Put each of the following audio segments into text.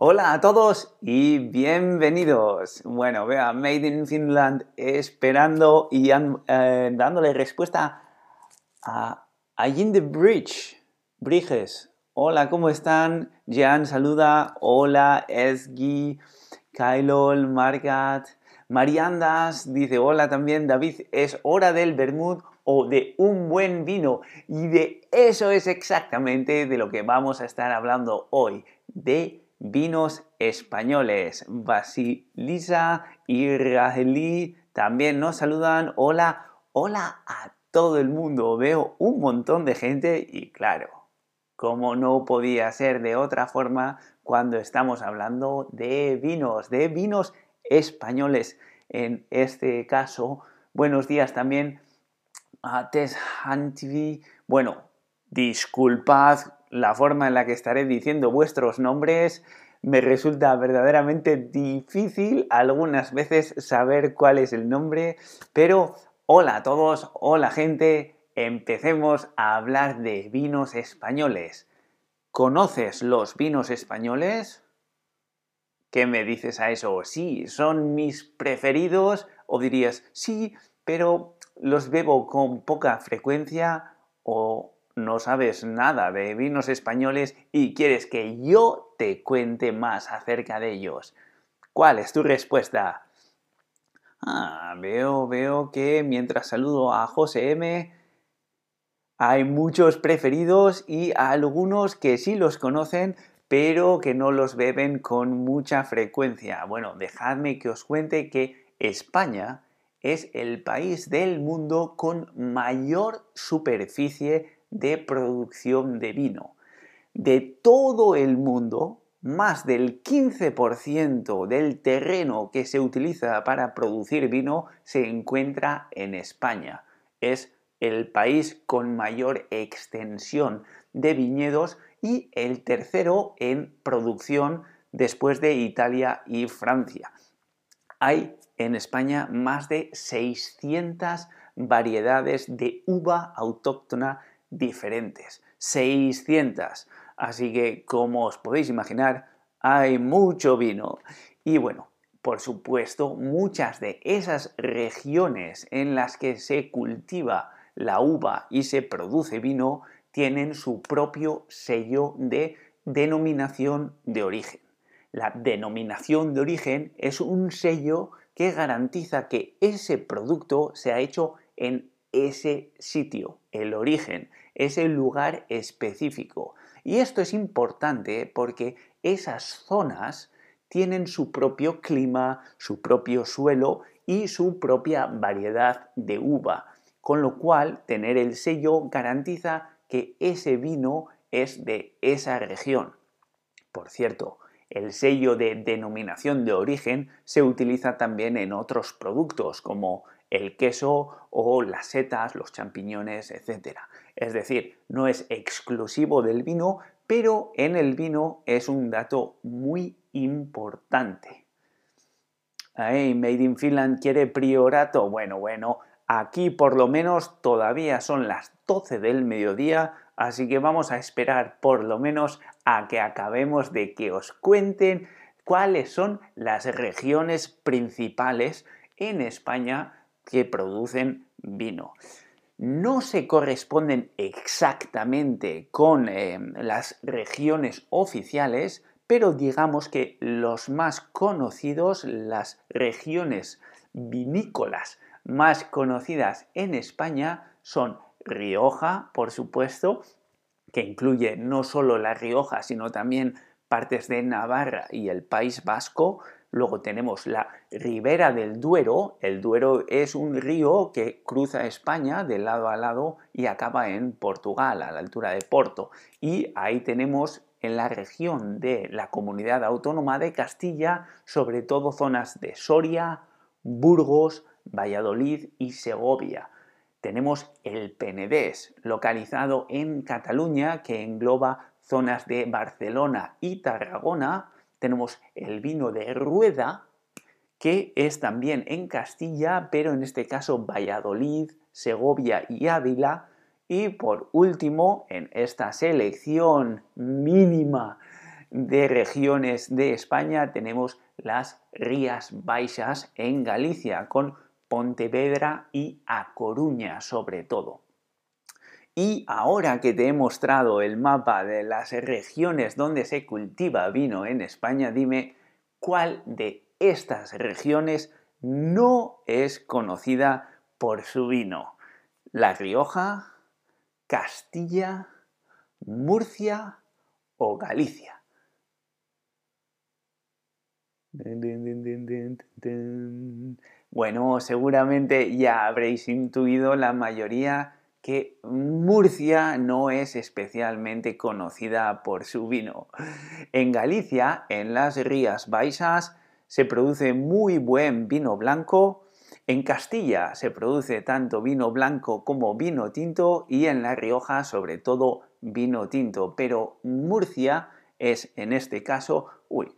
Hola a todos y bienvenidos. Bueno, vea, Made in Finland esperando y eh, dándole respuesta a the Bridge. Bridges. Hola, ¿cómo están? Jan saluda. Hola, Esgi, Kailol, Margat. Mariandas dice hola también. David, es hora del Bermud o de un buen vino. Y de eso es exactamente de lo que vamos a estar hablando hoy. De vinos españoles. Basilisa y Raheli también nos saludan. Hola, hola a todo el mundo. Veo un montón de gente y claro, como no podía ser de otra forma cuando estamos hablando de vinos, de vinos españoles. En este caso, buenos días también a Tess. Bueno, disculpad la forma en la que estaré diciendo vuestros nombres me resulta verdaderamente difícil algunas veces saber cuál es el nombre, pero hola a todos, hola gente, empecemos a hablar de vinos españoles. ¿Conoces los vinos españoles? ¿Qué me dices a eso? Sí, son mis preferidos o dirías sí, pero los bebo con poca frecuencia o no sabes nada de vinos españoles y quieres que yo te cuente más acerca de ellos. ¿Cuál es tu respuesta? Ah, veo, veo que mientras saludo a José M, hay muchos preferidos y algunos que sí los conocen, pero que no los beben con mucha frecuencia. Bueno, dejadme que os cuente que España es el país del mundo con mayor superficie de producción de vino. De todo el mundo, más del 15% del terreno que se utiliza para producir vino se encuentra en España. Es el país con mayor extensión de viñedos y el tercero en producción después de Italia y Francia. Hay en España más de 600 variedades de uva autóctona diferentes. 600. Así que, como os podéis imaginar, hay mucho vino. Y bueno, por supuesto, muchas de esas regiones en las que se cultiva la uva y se produce vino tienen su propio sello de denominación de origen. La denominación de origen es un sello que garantiza que ese producto se ha hecho en ese sitio, el origen, ese lugar específico. Y esto es importante porque esas zonas tienen su propio clima, su propio suelo y su propia variedad de uva, con lo cual tener el sello garantiza que ese vino es de esa región. Por cierto, el sello de denominación de origen se utiliza también en otros productos como el queso o las setas, los champiñones, etc. Es decir, no es exclusivo del vino, pero en el vino es un dato muy importante. Made in Finland quiere priorato. Bueno, bueno, aquí por lo menos todavía son las 12 del mediodía, así que vamos a esperar por lo menos a que acabemos de que os cuenten cuáles son las regiones principales en España que producen vino. No se corresponden exactamente con eh, las regiones oficiales, pero digamos que los más conocidos, las regiones vinícolas más conocidas en España son Rioja, por supuesto, que incluye no solo La Rioja, sino también partes de Navarra y el País Vasco, Luego tenemos la ribera del Duero. El Duero es un río que cruza España de lado a lado y acaba en Portugal, a la altura de Porto. Y ahí tenemos en la región de la comunidad autónoma de Castilla, sobre todo zonas de Soria, Burgos, Valladolid y Segovia. Tenemos el Penedés, localizado en Cataluña, que engloba zonas de Barcelona y Tarragona, tenemos el vino de Rueda, que es también en Castilla, pero en este caso Valladolid, Segovia y Ávila. Y por último, en esta selección mínima de regiones de España tenemos las Rías Baixas en Galicia, con Pontevedra y A Coruña sobre todo. Y ahora que te he mostrado el mapa de las regiones donde se cultiva vino en España, dime cuál de estas regiones no es conocida por su vino. La Rioja, Castilla, Murcia o Galicia. Bueno, seguramente ya habréis intuido la mayoría que Murcia no es especialmente conocida por su vino. En Galicia, en las Rías Baixas, se produce muy buen vino blanco. En Castilla se produce tanto vino blanco como vino tinto y en La Rioja sobre todo vino tinto. Pero Murcia es en este caso... Uy,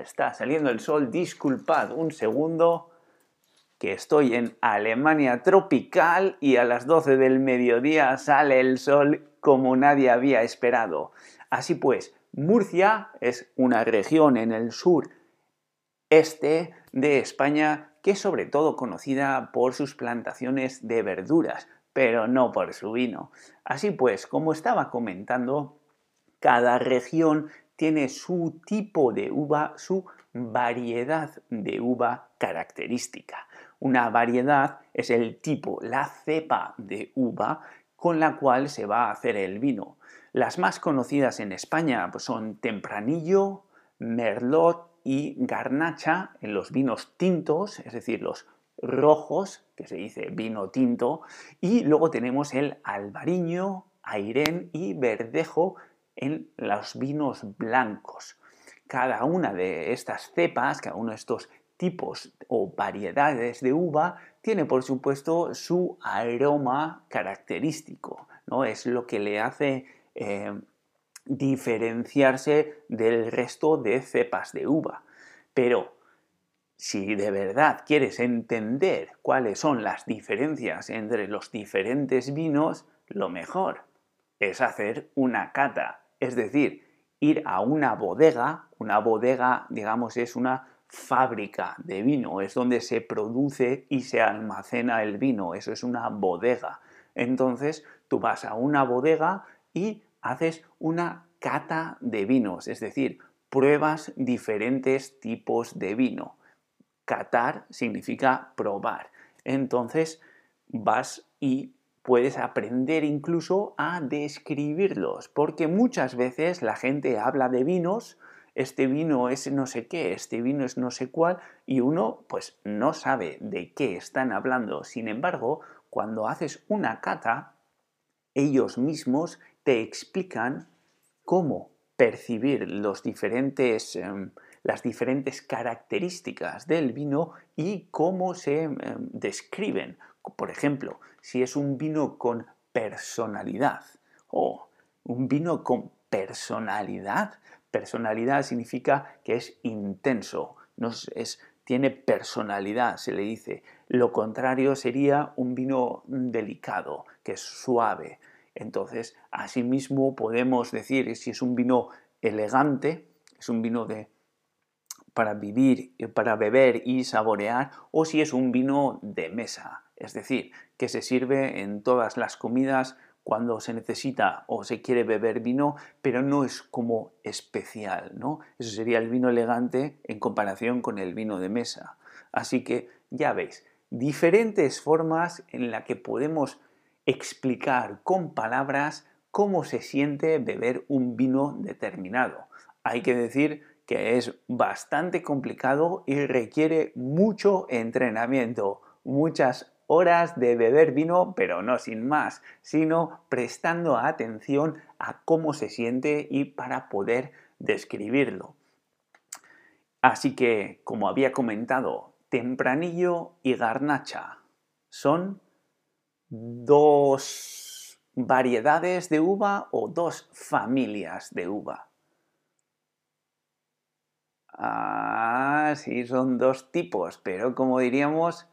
está saliendo el sol, disculpad un segundo que estoy en Alemania tropical y a las 12 del mediodía sale el sol como nadie había esperado. Así pues, Murcia es una región en el sur este de España que es sobre todo conocida por sus plantaciones de verduras, pero no por su vino. Así pues, como estaba comentando, cada región tiene su tipo de uva, su variedad de uva característica. Una variedad es el tipo, la cepa de uva con la cual se va a hacer el vino. Las más conocidas en España pues, son Tempranillo, Merlot y Garnacha en los vinos tintos, es decir, los rojos, que se dice vino tinto, y luego tenemos el albariño, airén y verdejo en los vinos blancos. Cada una de estas cepas, cada uno de estos tipos o variedades de uva tiene por supuesto su aroma característico, ¿no? Es lo que le hace eh, diferenciarse del resto de cepas de uva. Pero si de verdad quieres entender cuáles son las diferencias entre los diferentes vinos, lo mejor es hacer una cata, es decir, ir a una bodega, una bodega digamos es una fábrica de vino, es donde se produce y se almacena el vino, eso es una bodega. Entonces tú vas a una bodega y haces una cata de vinos, es decir, pruebas diferentes tipos de vino. Catar significa probar. Entonces vas y puedes aprender incluso a describirlos, porque muchas veces la gente habla de vinos, este vino es no sé qué, este vino es no sé cuál, y uno pues no sabe de qué están hablando. Sin embargo, cuando haces una cata, ellos mismos te explican cómo percibir los diferentes, em, las diferentes características del vino y cómo se em, describen. Por ejemplo, si es un vino con personalidad o un vino con personalidad, Personalidad significa que es intenso, no es, tiene personalidad, se le dice. Lo contrario sería un vino delicado, que es suave. Entonces, asimismo podemos decir si es un vino elegante, es un vino de para vivir, para beber y saborear, o si es un vino de mesa, es decir, que se sirve en todas las comidas cuando se necesita o se quiere beber vino, pero no es como especial, ¿no? Eso sería el vino elegante en comparación con el vino de mesa. Así que ya veis, diferentes formas en las que podemos explicar con palabras cómo se siente beber un vino determinado. Hay que decir que es bastante complicado y requiere mucho entrenamiento, muchas horas de beber vino, pero no sin más, sino prestando atención a cómo se siente y para poder describirlo. Así que, como había comentado, tempranillo y garnacha son dos variedades de uva o dos familias de uva. Ah, sí, son dos tipos, pero como diríamos,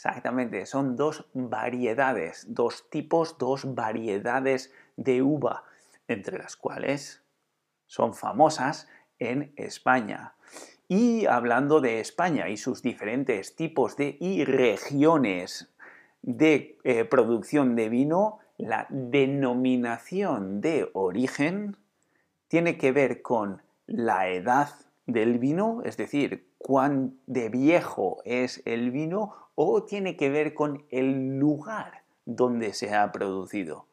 Exactamente, son dos variedades, dos tipos, dos variedades de uva, entre las cuales son famosas en España. Y hablando de España y sus diferentes tipos de y regiones de eh, producción de vino, la denominación de origen tiene que ver con la edad del vino, es decir, cuán de viejo es el vino, o tiene que ver con el lugar donde se ha producido.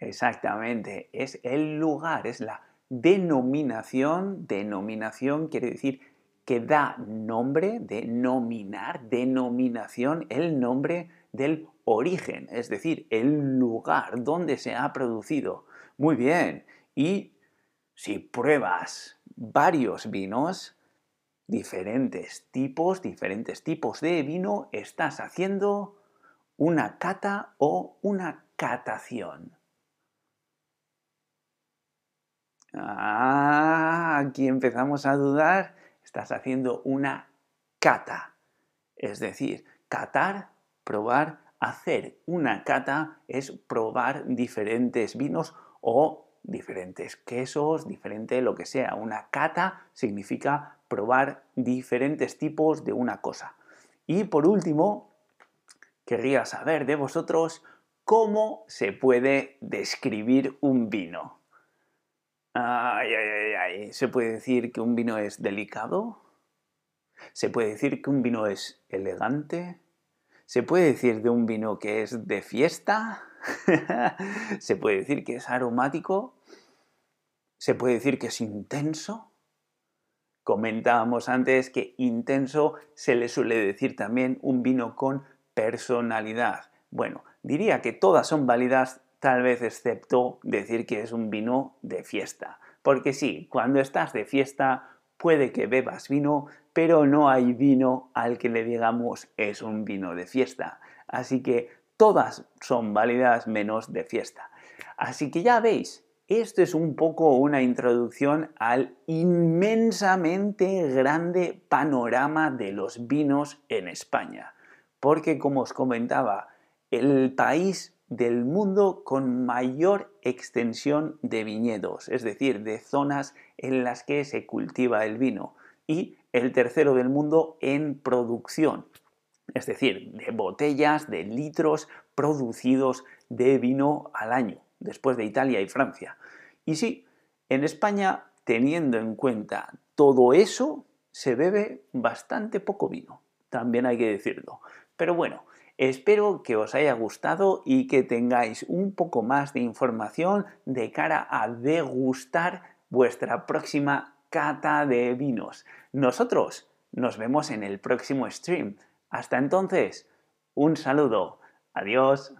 Exactamente, es el lugar, es la denominación. Denominación quiere decir que da nombre, denominar, denominación, el nombre del origen, es decir, el lugar donde se ha producido. Muy bien, y si pruebas varios vinos, diferentes tipos, diferentes tipos de vino, estás haciendo una cata o una catación. Ah, aquí empezamos a dudar. Estás haciendo una cata. Es decir, catar, probar, hacer una cata es probar diferentes vinos o diferentes quesos, diferente lo que sea. Una cata significa probar diferentes tipos de una cosa. Y por último, querría saber de vosotros cómo se puede describir un vino. ¿Se puede decir que un vino es delicado? ¿Se puede decir que un vino es elegante? ¿Se puede decir de un vino que es de fiesta? ¿Se puede decir que es aromático? ¿Se puede decir que es intenso? Comentábamos antes que intenso se le suele decir también un vino con personalidad. Bueno, diría que todas son válidas tal vez excepto decir que es un vino de fiesta. Porque sí, cuando estás de fiesta puede que bebas vino, pero no hay vino al que le digamos es un vino de fiesta. Así que todas son válidas menos de fiesta. Así que ya veis, esto es un poco una introducción al inmensamente grande panorama de los vinos en España. Porque como os comentaba, el país del mundo con mayor extensión de viñedos, es decir, de zonas en las que se cultiva el vino, y el tercero del mundo en producción, es decir, de botellas, de litros producidos de vino al año, después de Italia y Francia. Y sí, en España, teniendo en cuenta todo eso, se bebe bastante poco vino, también hay que decirlo. Pero bueno, Espero que os haya gustado y que tengáis un poco más de información de cara a degustar vuestra próxima cata de vinos. Nosotros nos vemos en el próximo stream. Hasta entonces, un saludo. Adiós.